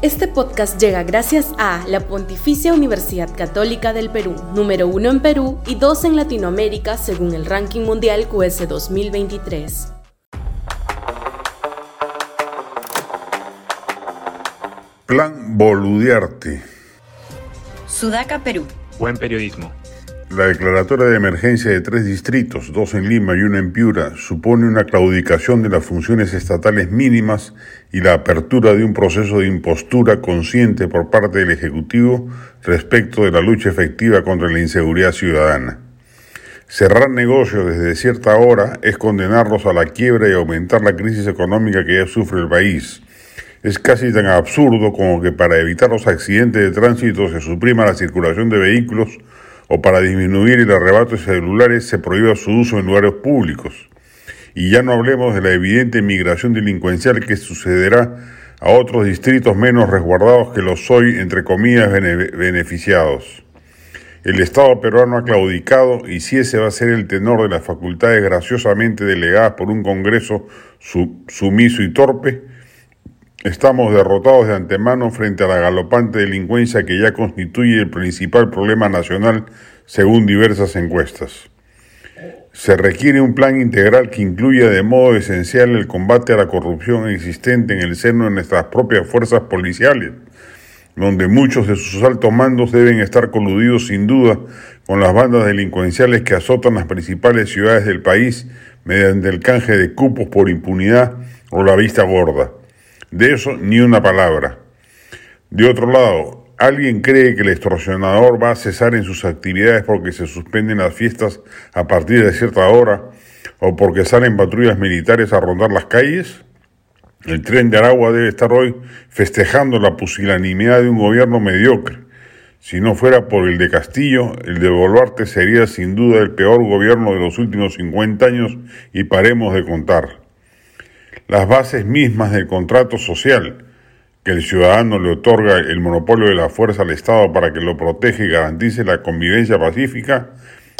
Este podcast llega gracias a la Pontificia Universidad Católica del Perú, número uno en Perú y dos en Latinoamérica según el ranking mundial QS 2023. Plan Boludiarte. Sudaca, Perú. Buen periodismo. La declaratoria de emergencia de tres distritos, dos en Lima y uno en Piura, supone una claudicación de las funciones estatales mínimas y la apertura de un proceso de impostura consciente por parte del Ejecutivo respecto de la lucha efectiva contra la inseguridad ciudadana. Cerrar negocios desde cierta hora es condenarlos a la quiebra y aumentar la crisis económica que ya sufre el país. Es casi tan absurdo como que para evitar los accidentes de tránsito se suprima la circulación de vehículos o para disminuir el arrebato de celulares se prohíba su uso en lugares públicos. Y ya no hablemos de la evidente migración delincuencial que sucederá a otros distritos menos resguardados que los hoy, entre comillas, beneficiados. El Estado peruano ha claudicado y si ese va a ser el tenor de las facultades graciosamente delegadas por un Congreso sumiso y torpe, Estamos derrotados de antemano frente a la galopante delincuencia que ya constituye el principal problema nacional según diversas encuestas. Se requiere un plan integral que incluya de modo esencial el combate a la corrupción existente en el seno de nuestras propias fuerzas policiales, donde muchos de sus altos mandos deben estar coludidos sin duda con las bandas delincuenciales que azotan las principales ciudades del país mediante el canje de cupos por impunidad o la vista gorda. De eso ni una palabra. De otro lado, ¿alguien cree que el extorsionador va a cesar en sus actividades porque se suspenden las fiestas a partir de cierta hora o porque salen patrullas militares a rondar las calles? El tren de Aragua debe estar hoy festejando la pusilanimidad de un gobierno mediocre. Si no fuera por el de Castillo, el de Boluarte sería sin duda el peor gobierno de los últimos 50 años y paremos de contar las bases mismas del contrato social, que el ciudadano le otorga el monopolio de la fuerza al Estado para que lo proteja y garantice la convivencia pacífica,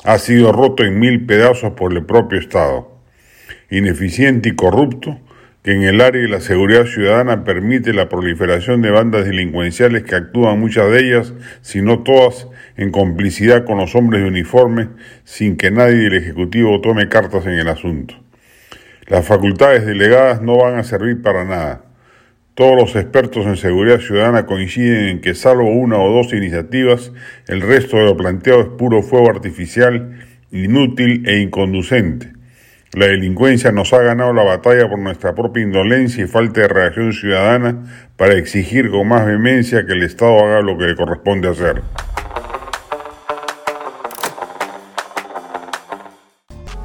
ha sido roto en mil pedazos por el propio Estado. Ineficiente y corrupto, que en el área de la seguridad ciudadana permite la proliferación de bandas delincuenciales que actúan muchas de ellas, si no todas, en complicidad con los hombres de uniforme, sin que nadie del Ejecutivo tome cartas en el asunto. Las facultades delegadas no van a servir para nada. Todos los expertos en seguridad ciudadana coinciden en que salvo una o dos iniciativas, el resto de lo planteado es puro fuego artificial, inútil e inconducente. La delincuencia nos ha ganado la batalla por nuestra propia indolencia y falta de reacción ciudadana para exigir con más vehemencia que el Estado haga lo que le corresponde hacer.